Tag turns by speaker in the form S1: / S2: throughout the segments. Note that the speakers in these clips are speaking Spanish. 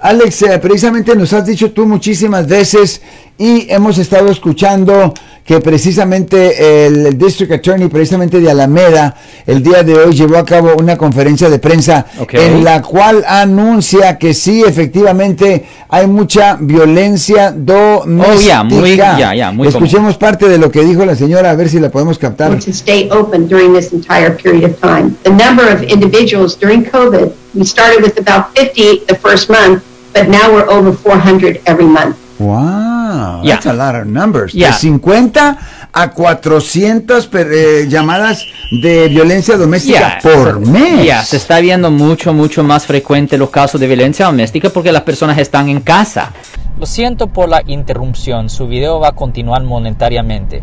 S1: Alex, eh, precisamente nos has dicho tú muchísimas veces y hemos estado escuchando que precisamente el, District Attorney, precisamente de Alameda, el día de hoy llevó a cabo una conferencia de prensa en la cual anuncia que sí, efectivamente, hay mucha violencia doméstica. Oh,
S2: ya, muy, ya, ya, muy
S1: Escuchemos parte de lo que dijo la señora, a ver si la podemos captar.
S3: To stay open during this entire period of time. The number of individuals during COVID, we started with about 50 the first month, but now we're over 400 every month.
S1: Wow, that's a lot of numbers. De 50 a 400 eh, llamadas de violencia doméstica por mes.
S2: Ya, se está viendo mucho, mucho más frecuente los casos de violencia doméstica porque las personas están en casa. Lo siento por la interrupción, su video va a continuar monetariamente.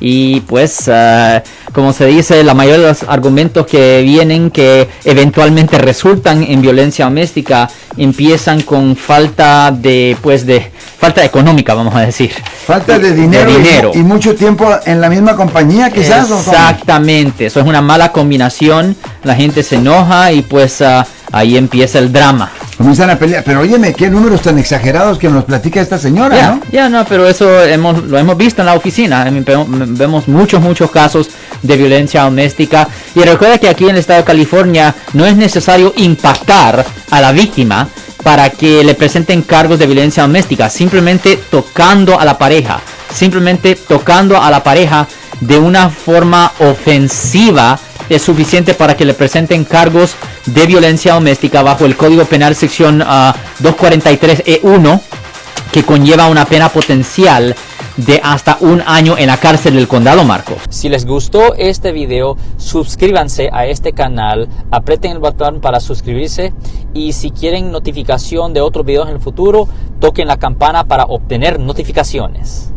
S2: Y pues, ah, como se dice, la mayoría de los argumentos que vienen que eventualmente resultan en violencia doméstica empiezan con falta de, pues, de falta económica, vamos a decir.
S1: Falta de dinero, Y, mucho tiempo en la misma compañía, quizás.
S2: Exactamente, eso es una mala combinación. La gente se enoja y pues ah, ahí empieza el drama.
S1: Comienzan a pelear. Pero óyeme, qué números tan exagerados que nos platica esta señora,
S2: ¿no? Ya, no, pero eso hemos, lo hemos visto en la oficina. Vemos muchos, muchos casos de violencia doméstica. Y recuerda que aquí en el estado de California no es necesario impactar a la víctima para que le presenten cargos de violencia doméstica. Simplemente tocando a la pareja. Simplemente tocando a la pareja de una forma ofensiva es suficiente para que le presenten cargos de violencia doméstica bajo el Código Penal sección 243E1 que conlleva una pena potencial de hasta un año en la cárcel del condado Marco. Si les gustó este video, suscríbanse a este canal, aprieten el botón para suscribirse y si quieren notificación de otros videos en el futuro, toquen la campana para obtener notificaciones.